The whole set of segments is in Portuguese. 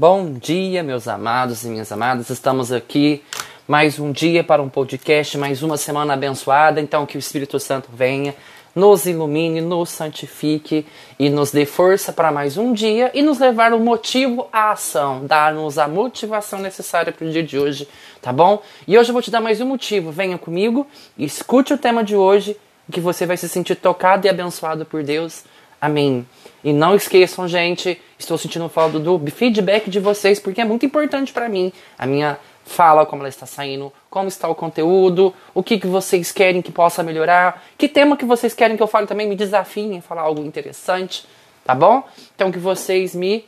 Bom dia, meus amados e minhas amadas. Estamos aqui mais um dia para um podcast, mais uma semana abençoada. Então, que o Espírito Santo venha, nos ilumine, nos santifique e nos dê força para mais um dia e nos levar o motivo à ação, dar-nos a motivação necessária para o dia de hoje, tá bom? E hoje eu vou te dar mais um motivo. Venha comigo, escute o tema de hoje, que você vai se sentir tocado e abençoado por Deus. Amém. E não esqueçam, gente, estou sentindo falta do feedback de vocês, porque é muito importante para mim. A minha fala, como ela está saindo, como está o conteúdo, o que, que vocês querem que possa melhorar, que tema que vocês querem que eu fale também, me desafiem a falar algo interessante, tá bom? Então que vocês me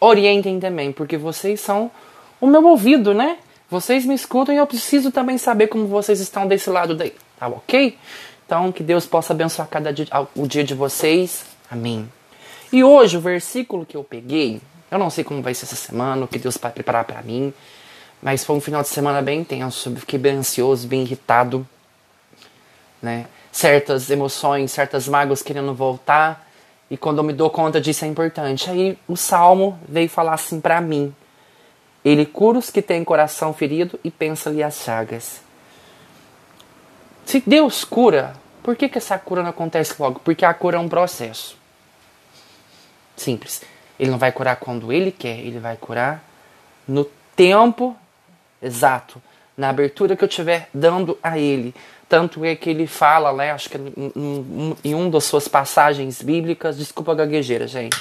orientem também, porque vocês são o meu ouvido, né? Vocês me escutam e eu preciso também saber como vocês estão desse lado daí, tá ok? Então que Deus possa abençoar cada dia, o dia de vocês Amém. E hoje o versículo que eu peguei, eu não sei como vai ser essa semana, o que Deus vai preparar para mim, mas foi um final de semana bem intenso, fiquei bem ansioso, bem irritado, né? Certas emoções, certas mágoas querendo voltar, e quando eu me dou conta disso é importante. Aí o salmo veio falar assim para mim: Ele cura os que têm coração ferido e pensa-lhe as chagas. Se Deus cura, por que, que essa cura não acontece logo? Porque a cura é um processo. Simples. Ele não vai curar quando ele quer, ele vai curar no tempo exato, na abertura que eu estiver dando a ele. Tanto é que ele fala, né, acho que em uma das suas passagens bíblicas, desculpa a gaguejeira, gente,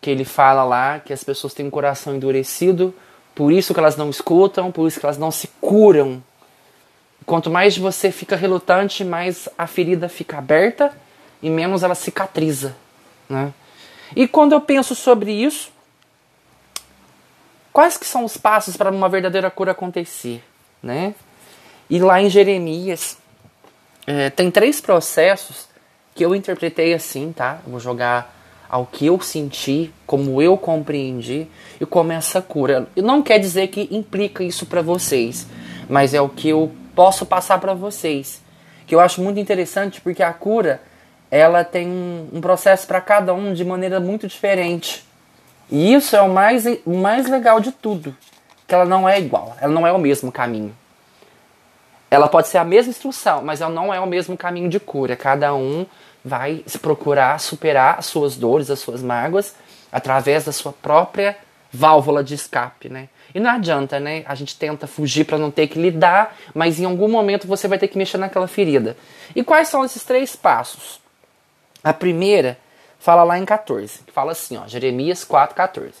que ele fala lá que as pessoas têm um coração endurecido, por isso que elas não escutam, por isso que elas não se curam. Quanto mais você fica relutante, mais a ferida fica aberta e menos ela cicatriza, né? E quando eu penso sobre isso, quais que são os passos para uma verdadeira cura acontecer, né? E lá em Jeremias é, tem três processos que eu interpretei assim, tá? vou jogar ao que eu senti, como eu compreendi e como essa cura. Não quer dizer que implica isso para vocês, mas é o que eu posso passar para vocês. Que eu acho muito interessante porque a cura ela tem um, processo para cada um de maneira muito diferente. E isso é o mais, o mais legal de tudo. Que ela não é igual, ela não é o mesmo caminho. Ela pode ser a mesma instrução, mas ela não é o mesmo caminho de cura. Cada um vai procurar superar as suas dores, as suas mágoas, através da sua própria válvula de escape, né? E não adianta, né? A gente tenta fugir para não ter que lidar, mas em algum momento você vai ter que mexer naquela ferida. E quais são esses três passos? A primeira fala lá em 14, que fala assim, ó, Jeremias 4:14.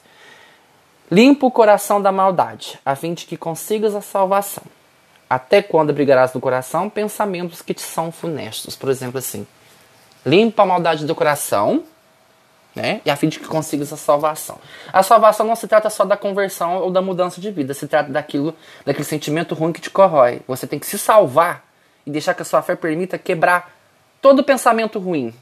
Limpa o coração da maldade, a fim de que consigas a salvação. Até quando abrigarás no coração pensamentos que te são funestos? Por exemplo, assim, limpa a maldade do coração, né? E a fim de que consigas a salvação. A salvação não se trata só da conversão ou da mudança de vida, se trata daquilo, daquele sentimento ruim que te corrói. Você tem que se salvar e deixar que a sua fé permita quebrar todo pensamento ruim,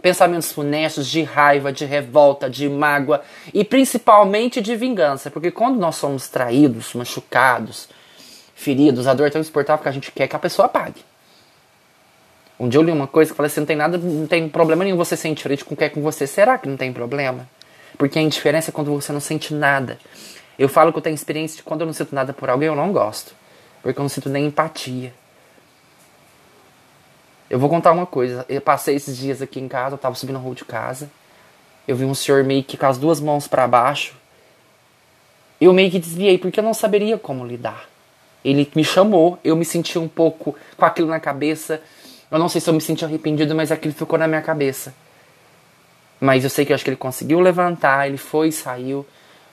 pensamentos funestos de raiva, de revolta, de mágoa e principalmente de vingança, porque quando nós somos traídos, machucados, feridos, a dor é tão insuportável que a gente quer que a pessoa pague. Um dia eu li uma coisa que falei assim, não tem nada, não tem problema nenhum você ser indiferente com quem é com você. Será que não tem problema? Porque a indiferença é quando você não sente nada. Eu falo que eu tenho experiência de quando eu não sinto nada por alguém, eu não gosto. Porque eu não sinto nem empatia. Eu vou contar uma coisa. Eu passei esses dias aqui em casa, eu tava subindo a rua de casa. Eu vi um senhor meio que com as duas mãos para baixo. Eu meio que desviei, porque eu não saberia como lidar. Ele me chamou, eu me senti um pouco com aquilo na cabeça. Eu não sei se eu me senti arrependido, mas aquilo ficou na minha cabeça. Mas eu sei que eu acho que ele conseguiu levantar, ele foi e saiu.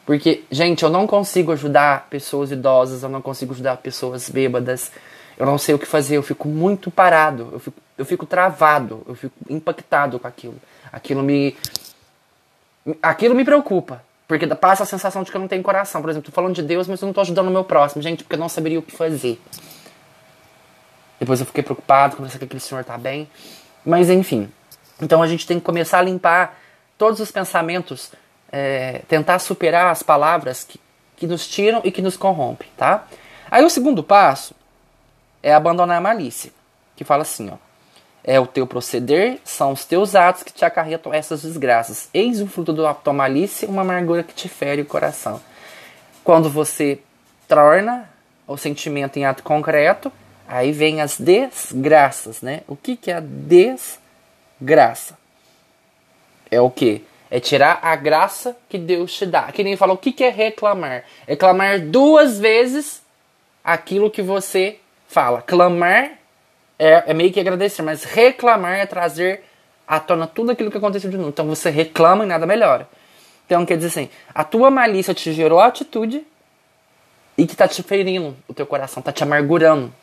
Porque, gente, eu não consigo ajudar pessoas idosas, eu não consigo ajudar pessoas bêbadas. Eu não sei o que fazer, eu fico muito parado, eu fico, eu fico travado, eu fico impactado com aquilo. Aquilo me. Aquilo me preocupa. Porque passa a sensação de que eu não tenho coração. Por exemplo, tô falando de Deus, mas eu não tô ajudando o meu próximo, gente, porque eu não saberia o que fazer. Depois eu fiquei preocupado, comecei que aquele senhor tá bem. Mas enfim. Então a gente tem que começar a limpar todos os pensamentos, é, tentar superar as palavras que, que nos tiram e que nos corrompem, tá? Aí o segundo passo é abandonar a malícia, que fala assim, ó. É o teu proceder, são os teus atos que te acarretam essas desgraças. Eis o fruto da tua malícia, uma amargura que te fere o coração. Quando você torna o sentimento em ato concreto, aí vem as desgraças, né? O que, que é a desgraça? É o que? É tirar a graça que Deus te dá. Que nem falou, o que, que é reclamar? É clamar duas vezes aquilo que você fala. Clamar é, é meio que agradecer, mas reclamar é trazer à tona tudo aquilo que aconteceu de novo. Então você reclama e nada melhora. Então quer dizer assim, a tua malícia te gerou a atitude e que está te ferindo o teu coração, está te amargurando.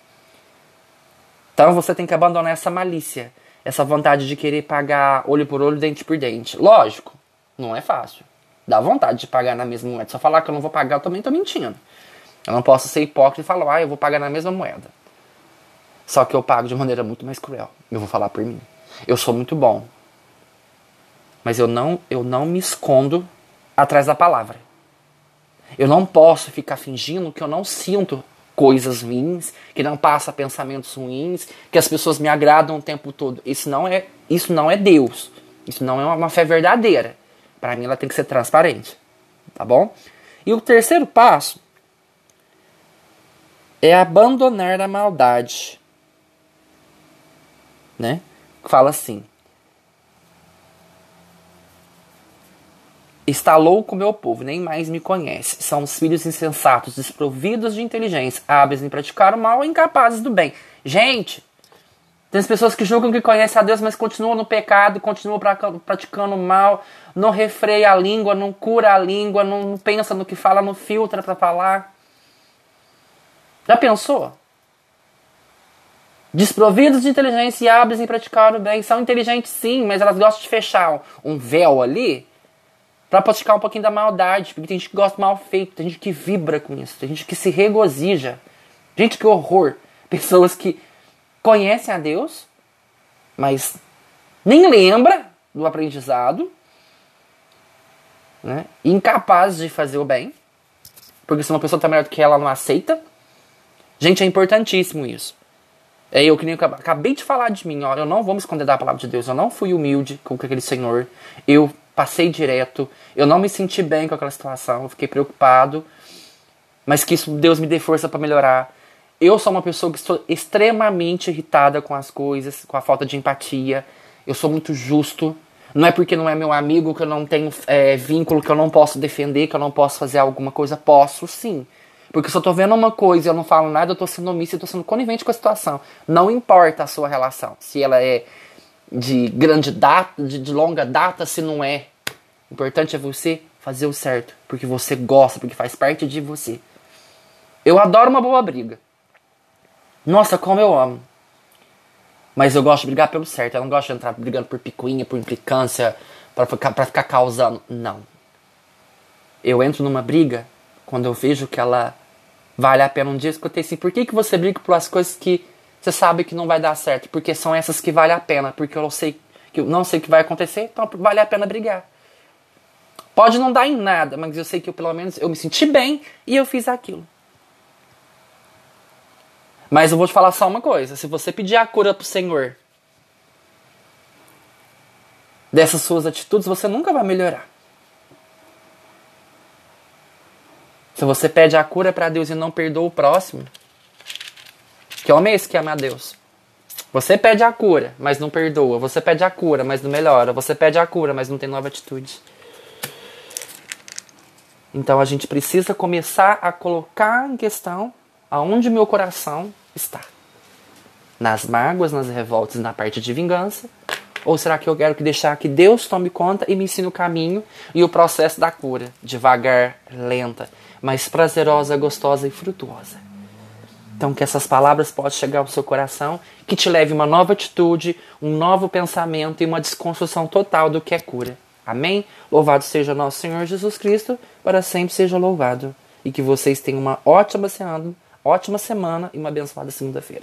Então você tem que abandonar essa malícia, essa vontade de querer pagar olho por olho, dente por dente. Lógico, não é fácil. Dá vontade de pagar na mesma moeda. Eu falar que eu não vou pagar, eu também estou mentindo. Eu não posso ser hipócrita e falar, ah, eu vou pagar na mesma moeda. Só que eu pago de maneira muito mais cruel. Eu vou falar por mim. Eu sou muito bom. Mas eu não, eu não me escondo atrás da palavra. Eu não posso ficar fingindo que eu não sinto coisas ruins, que não passa pensamentos ruins, que as pessoas me agradam o tempo todo. Isso não é, isso não é Deus. Isso não é uma fé verdadeira. Para mim ela tem que ser transparente. Tá bom? E o terceiro passo é abandonar a maldade né? Fala assim: Está louco meu povo, nem mais me conhece. São os filhos insensatos, desprovidos de inteligência, hábeis em praticar o mal e incapazes do bem. Gente, tem as pessoas que julgam que conhecem a Deus, mas continuam no pecado, continuam praticando mal, não refreia a língua, não cura a língua, não pensa no que fala, não filtra para falar. Já pensou? Desprovidos de inteligência e hábeis em praticar o bem. São inteligentes sim, mas elas gostam de fechar um véu ali para praticar um pouquinho da maldade. Porque tem gente que gosta mal feito, tem gente que vibra com isso, tem gente que se regozija. Gente, que horror. Pessoas que conhecem a Deus, mas nem lembra do aprendizado, né? incapazes de fazer o bem, porque se uma pessoa está melhor do que ela, não aceita. Gente, é importantíssimo isso. É eu que nem eu acabei de falar de mim, ó, eu não vou me esconder da palavra de Deus, eu não fui humilde com aquele senhor, eu passei direto, eu não me senti bem com aquela situação, eu fiquei preocupado, mas que isso Deus me dê força para melhorar. Eu sou uma pessoa que estou extremamente irritada com as coisas, com a falta de empatia. Eu sou muito justo. Não é porque não é meu amigo que eu não tenho é, vínculo, que eu não posso defender, que eu não posso fazer alguma coisa. Posso sim. Porque se eu tô vendo uma coisa e eu não falo nada, eu tô sendo omissa, eu tô sendo conivente com a situação. Não importa a sua relação, se ela é de grande data, de, de longa data, se não é. O importante é você fazer o certo, porque você gosta, porque faz parte de você. Eu adoro uma boa briga. Nossa, como eu amo. Mas eu gosto de brigar pelo certo. Eu não gosto de entrar brigando por picuinha, por implicância, para ficar, pra ficar causando. Não. Eu entro numa briga quando eu vejo que ela vale a pena um dia escutei assim, por que, que você briga por as coisas que você sabe que não vai dar certo? Porque são essas que vale a pena, porque eu sei que eu não sei o que vai acontecer, então vale a pena brigar. Pode não dar em nada, mas eu sei que eu, pelo menos eu me senti bem e eu fiz aquilo. Mas eu vou te falar só uma coisa: se você pedir a cura pro Senhor dessas suas atitudes, você nunca vai melhorar. Se você pede a cura para Deus e não perdoa o próximo, que homem é esse que ama a Deus? Você pede a cura, mas não perdoa. Você pede a cura, mas não melhora. Você pede a cura, mas não tem nova atitude. Então a gente precisa começar a colocar em questão aonde meu coração está. Nas mágoas, nas revoltas, na parte de vingança? Ou será que eu quero que deixar que Deus tome conta e me ensine o caminho e o processo da cura, devagar, lenta, mas prazerosa, gostosa e frutuosa. Então, que essas palavras possam chegar ao seu coração, que te leve uma nova atitude, um novo pensamento e uma desconstrução total do que é cura. Amém? Louvado seja nosso Senhor Jesus Cristo, para sempre seja louvado. E que vocês tenham uma ótima semana, ótima semana e uma abençoada segunda-feira.